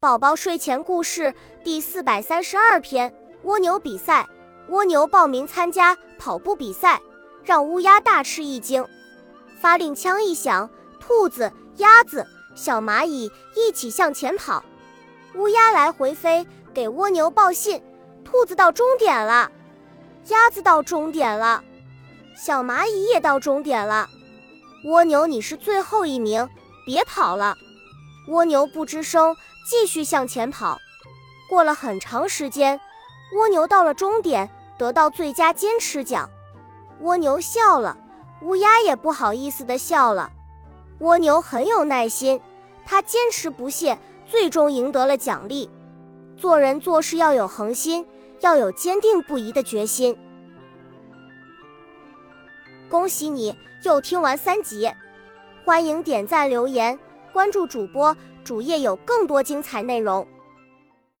宝宝睡前故事第四百三十二篇：蜗牛比赛。蜗牛报名参加跑步比赛，让乌鸦大吃一惊。发令枪一响，兔子、鸭子、小蚂蚁一起向前跑。乌鸦来回飞，给蜗牛报信：兔子到终点了，鸭子到终点了，小蚂蚁也到终点了。蜗牛，你是最后一名，别跑了。蜗牛不吱声。继续向前跑，过了很长时间，蜗牛到了终点，得到最佳坚持奖。蜗牛笑了，乌鸦也不好意思地笑了。蜗牛很有耐心，它坚持不懈，最终赢得了奖励。做人做事要有恒心，要有坚定不移的决心。恭喜你又听完三集，欢迎点赞留言。关注主播，主页有更多精彩内容。